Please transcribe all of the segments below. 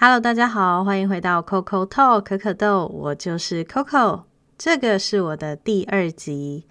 Hello，大家好，欢迎回到 Coco Talk 可可豆，我就是 Coco，这个是我的第二集。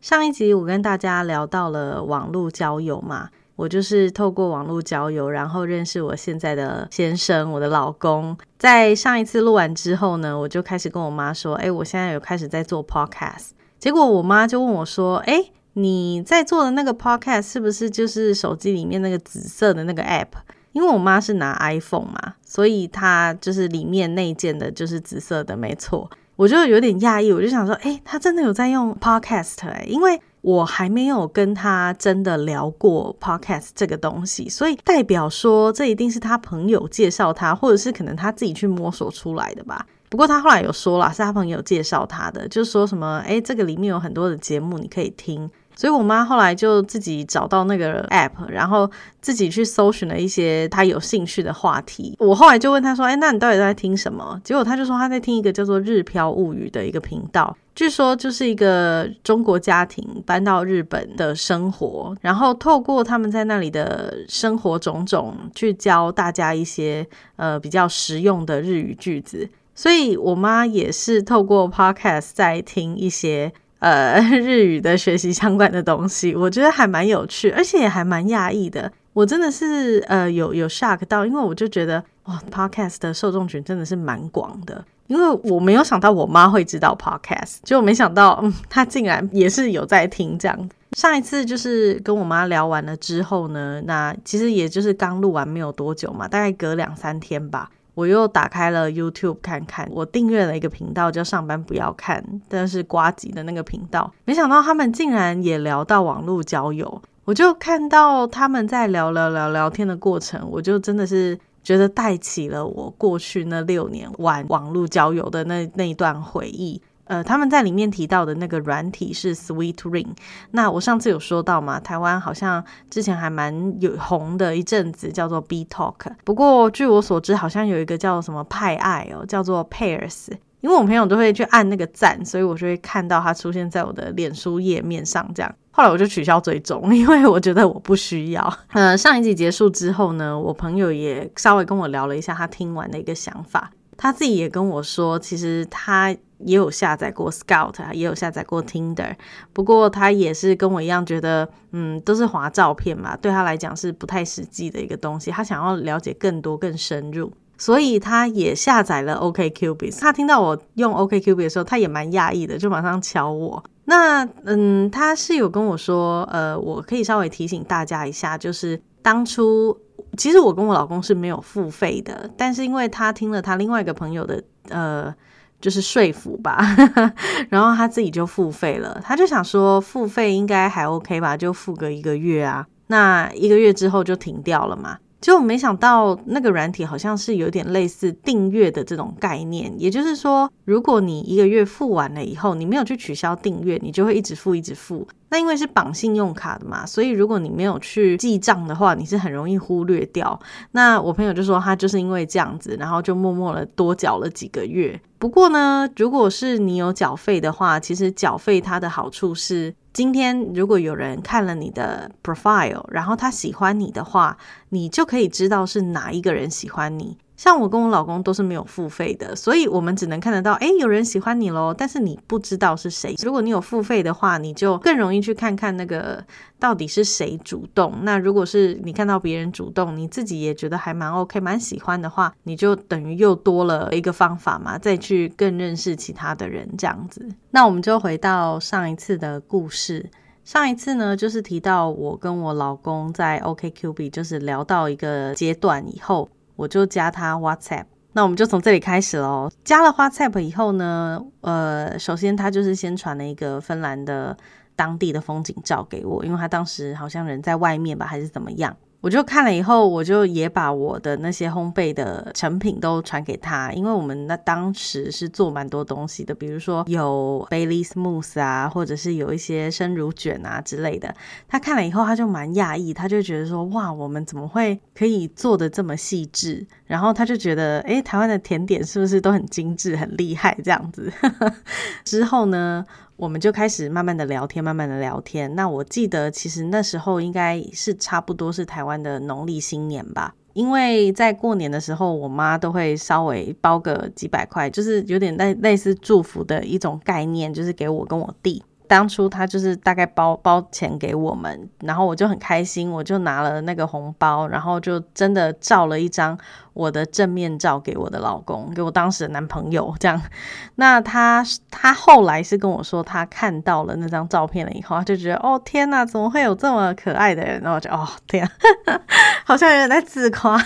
上一集我跟大家聊到了网络交友嘛，我就是透过网络交友，然后认识我现在的先生，我的老公。在上一次录完之后呢，我就开始跟我妈说，哎，我现在有开始在做 Podcast。结果我妈就问我说，哎，你在做的那个 Podcast 是不是就是手机里面那个紫色的那个 App？因为我妈是拿 iPhone 嘛，所以她就是里面内建的就是紫色的，没错。我就有点讶异，我就想说，哎，她真的有在用 Podcast 哎，因为我还没有跟她真的聊过 Podcast 这个东西，所以代表说这一定是她朋友介绍她，或者是可能她自己去摸索出来的吧。不过她后来有说了，是她朋友介绍她的，就说什么，哎，这个里面有很多的节目你可以听。所以我妈后来就自己找到那个 app，然后自己去搜寻了一些她有兴趣的话题。我后来就问她说：“哎，那你到底在听什么？”结果她就说她在听一个叫做《日飘物语》的一个频道，据说就是一个中国家庭搬到日本的生活，然后透过他们在那里的生活种种，去教大家一些呃比较实用的日语句子。所以我妈也是透过 podcast 在听一些。呃，日语的学习相关的东西，我觉得还蛮有趣，而且也还蛮讶异的。我真的是呃有有 shock 到，因为我就觉得哇，podcast 的受众群真的是蛮广的。因为我没有想到我妈会知道 podcast，就没想到嗯，她竟然也是有在听这样。上一次就是跟我妈聊完了之后呢，那其实也就是刚录完没有多久嘛，大概隔两三天吧。我又打开了 YouTube 看看，我订阅了一个频道叫“上班不要看”，但是瓜吉的那个频道，没想到他们竟然也聊到网络交友。我就看到他们在聊聊聊聊天的过程，我就真的是觉得带起了我过去那六年玩网络交友的那那一段回忆。呃，他们在里面提到的那个软体是 Sweet Ring。那我上次有说到嘛，台湾好像之前还蛮有红的一阵子，叫做 B Talk。不过据我所知，好像有一个叫什么派爱哦，叫做 Pairs。因为我朋友都会去按那个赞，所以我就会看到它出现在我的脸书页面上。这样，后来我就取消追踪，因为我觉得我不需要。呃，上一集结束之后呢，我朋友也稍微跟我聊了一下他听完的一个想法。他自己也跟我说，其实他。也有下载过 Scout，也有下载过 Tinder，不过他也是跟我一样觉得，嗯，都是划照片嘛，对他来讲是不太实际的一个东西。他想要了解更多、更深入，所以他也下载了 OKCupid。他听到我用 OKCupid 的时候，他也蛮讶异的，就马上敲我。那嗯，他是有跟我说，呃，我可以稍微提醒大家一下，就是当初其实我跟我老公是没有付费的，但是因为他听了他另外一个朋友的，呃。就是说服吧，然后他自己就付费了。他就想说付费应该还 OK 吧，就付个一个月啊。那一个月之后就停掉了嘛。就没想到那个软体好像是有点类似订阅的这种概念，也就是说，如果你一个月付完了以后，你没有去取消订阅，你就会一直付一直付。那因为是绑信用卡的嘛，所以如果你没有去记账的话，你是很容易忽略掉。那我朋友就说他就是因为这样子，然后就默默的多缴了几个月。不过呢，如果是你有缴费的话，其实缴费它的好处是，今天如果有人看了你的 profile，然后他喜欢你的话，你就可以知道是哪一个人喜欢你。像我跟我老公都是没有付费的，所以我们只能看得到，哎，有人喜欢你喽，但是你不知道是谁。如果你有付费的话，你就更容易去看看那个到底是谁主动。那如果是你看到别人主动，你自己也觉得还蛮 OK、蛮喜欢的话，你就等于又多了一个方法嘛，再去更认识其他的人这样子。那我们就回到上一次的故事，上一次呢，就是提到我跟我老公在 OKQB，就是聊到一个阶段以后。我就加他 WhatsApp，那我们就从这里开始喽。加了 WhatsApp 以后呢，呃，首先他就是先传了一个芬兰的当地的风景照给我，因为他当时好像人在外面吧，还是怎么样。我就看了以后，我就也把我的那些烘焙的成品都传给他，因为我们那当时是做蛮多东西的，比如说有 Bailey Smooth 啊，或者是有一些生乳卷啊之类的。他看了以后，他就蛮讶异，他就觉得说，哇，我们怎么会可以做的这么细致？然后他就觉得，哎，台湾的甜点是不是都很精致、很厉害这样子？之后呢？我们就开始慢慢的聊天，慢慢的聊天。那我记得其实那时候应该是差不多是台湾的农历新年吧。因为在过年的时候，我妈都会稍微包个几百块，就是有点类类似祝福的一种概念，就是给我跟我弟。当初他就是大概包包钱给我们，然后我就很开心，我就拿了那个红包，然后就真的照了一张我的正面照给我的老公，给我当时的男朋友这样。那他他后来是跟我说，他看到了那张照片了以后，他就觉得哦天哪，怎么会有这么可爱的人？然后我就哦天，好像有人在自夸。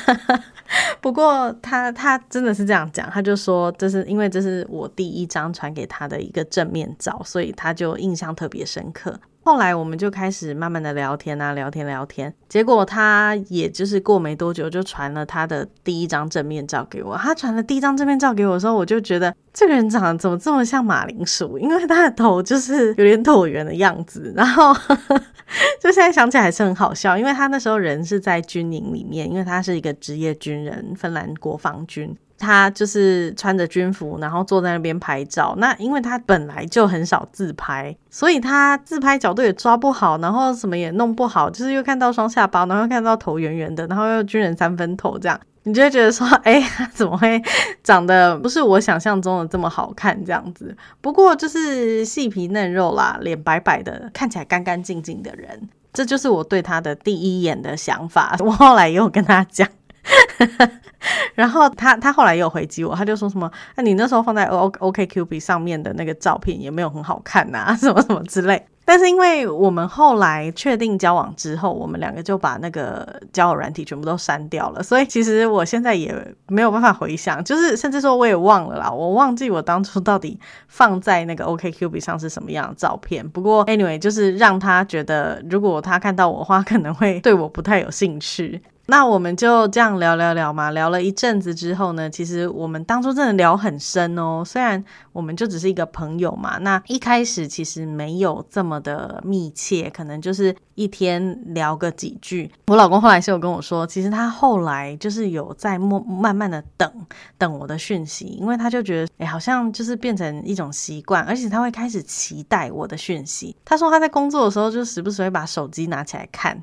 不过他他真的是这样讲，他就说这是因为这是我第一张传给他的一个正面照，所以他就印象特别深刻。后来我们就开始慢慢的聊天啊，聊天聊天。结果他也就是过没多久就传了他的第一张正面照给我。他传了第一张正面照给我的时候，我就觉得这个人长得怎么这么像马铃薯？因为他的头就是有点椭圆的样子。然后 就现在想起来还是很好笑，因为他那时候人是在军营里面，因为他是一个职业军人，芬兰国防军。他就是穿着军服，然后坐在那边拍照。那因为他本来就很少自拍，所以他自拍角度也抓不好，然后什么也弄不好，就是又看到双下巴，然后看到头圆圆的，然后又军人三分头这样，你就会觉得说，哎，怎么会长得不是我想象中的这么好看这样子？不过就是细皮嫩肉啦，脸白白的，看起来干干净净的人，这就是我对他的第一眼的想法。我后来也有跟他讲。然后他他后来也有回击我，他就说什么，那你那时候放在 O O K Q B 上面的那个照片也没有很好看呐，什么什么之类。但是因为我们后来确定交往之后，我们两个就把那个交友软体全部都删掉了，所以其实我现在也没有办法回想，就是甚至说我也忘了啦，我忘记我当初到底放在那个 O K Q B 上是什么样的照片。不过 anyway，就是让他觉得如果他看到我的话，可能会对我不太有兴趣。那我们就这样聊聊聊嘛，聊了一阵子之后呢，其实我们当初真的聊很深哦。虽然我们就只是一个朋友嘛，那一开始其实没有这么的密切，可能就是一天聊个几句。我老公后来是有跟我说，其实他后来就是有在默慢慢的等等我的讯息，因为他就觉得哎，好像就是变成一种习惯，而且他会开始期待我的讯息。他说他在工作的时候就时不时会把手机拿起来看。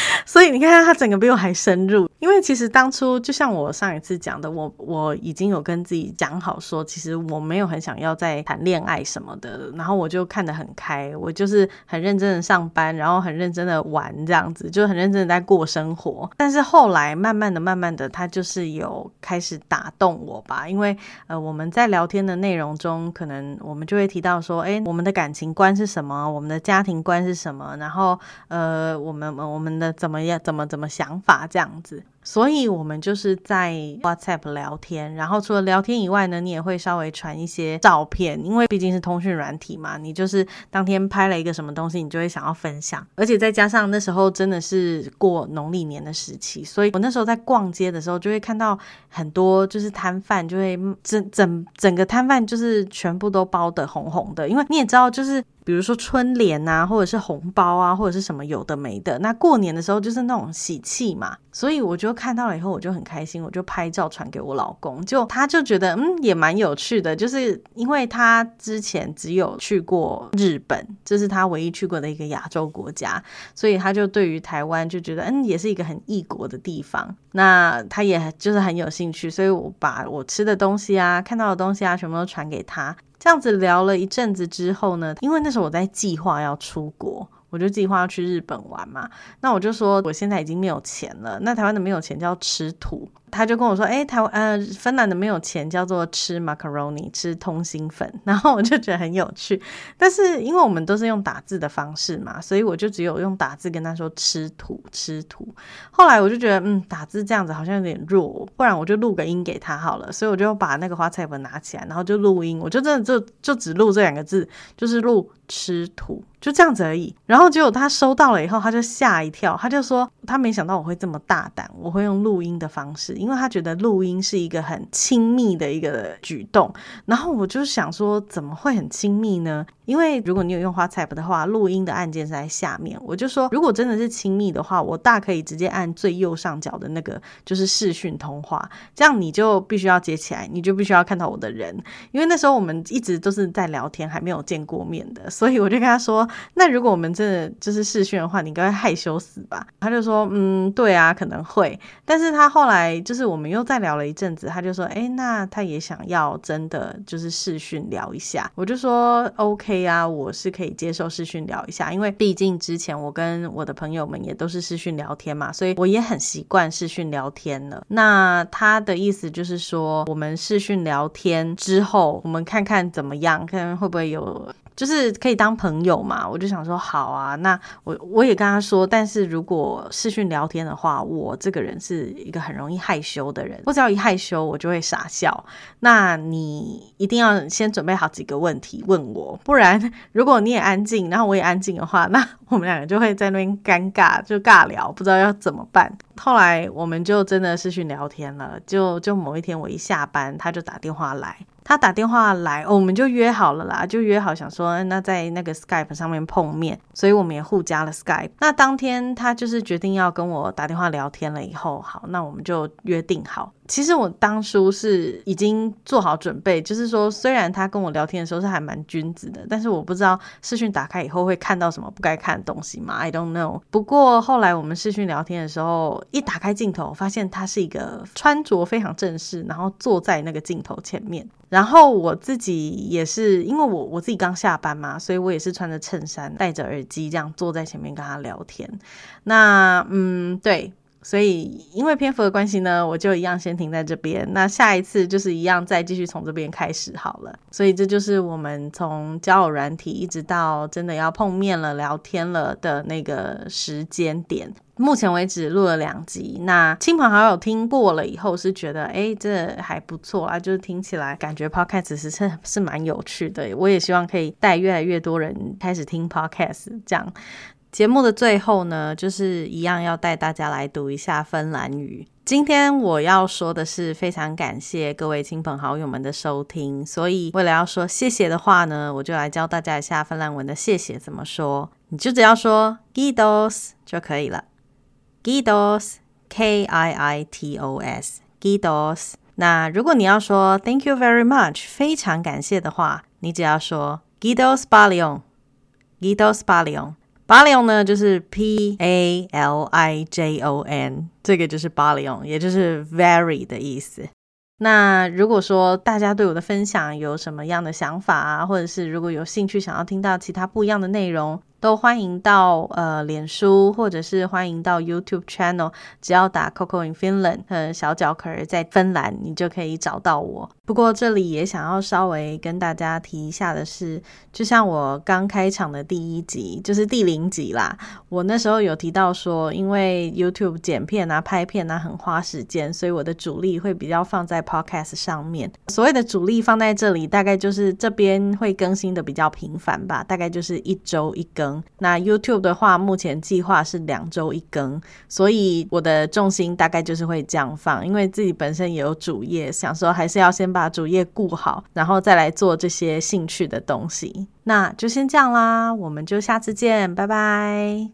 所以你看，他整个比我还深入。因为其实当初就像我上一次讲的，我我已经有跟自己讲好说，其实我没有很想要再谈恋爱什么的。然后我就看得很开，我就是很认真的上班，然后很认真的玩，这样子就很认真的在过生活。但是后来慢慢的、慢慢的，他就是有开始打动我吧。因为呃，我们在聊天的内容中，可能我们就会提到说，哎，我们的感情观是什么？我们的家庭观是什么？然后呃，我们我们的怎么样？怎么怎么想法这样子？所以，我们就是在 WhatsApp 聊天，然后除了聊天以外呢，你也会稍微传一些照片，因为毕竟是通讯软体嘛，你就是当天拍了一个什么东西，你就会想要分享。而且再加上那时候真的是过农历年的时期，所以我那时候在逛街的时候，就会看到很多就是摊贩，就会整整整个摊贩就是全部都包的红红的，因为你也知道，就是比如说春联啊，或者是红包啊，或者是什么有的没的，那过年的时候就是那种喜气嘛，所以我就。看到了以后我就很开心，我就拍照传给我老公，就他就觉得嗯也蛮有趣的，就是因为他之前只有去过日本，这是他唯一去过的一个亚洲国家，所以他就对于台湾就觉得嗯也是一个很异国的地方，那他也就是很有兴趣，所以我把我吃的东西啊、看到的东西啊，全部都传给他。这样子聊了一阵子之后呢，因为那时候我在计划要出国。我就计划要去日本玩嘛，那我就说我现在已经没有钱了。那台湾的没有钱叫吃土。他就跟我说：“哎，台湾呃，芬兰的没有钱，叫做吃 macaroni，吃通心粉。”然后我就觉得很有趣。但是因为我们都是用打字的方式嘛，所以我就只有用打字跟他说“吃土，吃土”。后来我就觉得，嗯，打字这样子好像有点弱，不然我就录个音给他好了。所以我就把那个花菜本拿起来，然后就录音。我就真的就就只录这两个字，就是录“吃土”，就这样子而已。然后结果他收到了以后，他就吓一跳，他就说他没想到我会这么大胆，我会用录音的方式。因为他觉得录音是一个很亲密的一个举动。然后我就想说，怎么会很亲密呢？因为如果你有用 WhatsApp 的话，录音的按键是在下面。我就说，如果真的是亲密的话，我大可以直接按最右上角的那个，就是视讯通话，这样你就必须要接起来，你就必须要看到我的人。因为那时候我们一直都是在聊天，还没有见过面的，所以我就跟他说，那如果我们真的就是视讯的话，你应该会害羞死吧？他就说，嗯，对啊，可能会。但是他后来就是我们又再聊了一阵子，他就说，哎，那他也想要真的就是视讯聊一下。我就说，OK。啊，我是可以接受视讯聊一下，因为毕竟之前我跟我的朋友们也都是视讯聊天嘛，所以我也很习惯视讯聊天了。那他的意思就是说，我们视讯聊天之后，我们看看怎么样，看会不会有。就是可以当朋友嘛，我就想说好啊，那我我也跟他说，但是如果视讯聊天的话，我这个人是一个很容易害羞的人，我只要一害羞，我就会傻笑。那你一定要先准备好几个问题问我，不然 如果你也安静，然后我也安静的话，那我们两个就会在那边尴尬，就尬聊，不知道要怎么办。后来我们就真的视讯聊天了，就就某一天我一下班，他就打电话来。他打电话来，我们就约好了啦，就约好想说，那在那个 Skype 上面碰面，所以我们也互加了 Skype。那当天他就是决定要跟我打电话聊天了以后，好，那我们就约定好。其实我当初是已经做好准备，就是说，虽然他跟我聊天的时候是还蛮君子的，但是我不知道视讯打开以后会看到什么不该看的东西嘛？I don't know。不过后来我们视讯聊天的时候，一打开镜头，发现他是一个穿着非常正式，然后坐在那个镜头前面。然后我自己也是，因为我我自己刚下班嘛，所以我也是穿着衬衫，戴着耳机这样坐在前面跟他聊天。那嗯，对。所以，因为篇幅的关系呢，我就一样先停在这边。那下一次就是一样再继续从这边开始好了。所以这就是我们从交友软体一直到真的要碰面了、聊天了的那个时间点。目前为止录了两集，那亲朋好友听过了以后是觉得，哎，这还不错啊，就是听起来感觉 podcast 是是是蛮有趣的。我也希望可以带越来越多人开始听 podcast，这样。节目的最后呢，就是一样要带大家来读一下芬兰语。今天我要说的是，非常感谢各位亲朋好友们的收听。所以为了要说谢谢的话呢，我就来教大家一下芬兰文的谢谢怎么说。你就只要说 gidos 就可以了，gidos，k i i t o s，gidos。那如果你要说 thank you very much，非常感谢的话，你只要说 gidos balion，gidos balion。巴利 n 呢，就是 P A L I J O N，这个就是巴利 n 也就是 very 的意思。那如果说大家对我的分享有什么样的想法啊，或者是如果有兴趣想要听到其他不一样的内容，都欢迎到呃脸书，或者是欢迎到 YouTube channel，只要打 Coco in Finland，呃小脚可儿在芬兰，你就可以找到我。不过这里也想要稍微跟大家提一下的是，就像我刚开场的第一集，就是第零集啦，我那时候有提到说，因为 YouTube 剪片啊、拍片啊很花时间，所以我的主力会比较放在 Podcast 上面。所谓的主力放在这里，大概就是这边会更新的比较频繁吧，大概就是一周一更。那 YouTube 的话，目前计划是两周一更，所以我的重心大概就是会这样放，因为自己本身也有主业，想说还是要先把把主业顾好，然后再来做这些兴趣的东西。那就先这样啦，我们就下次见，拜拜。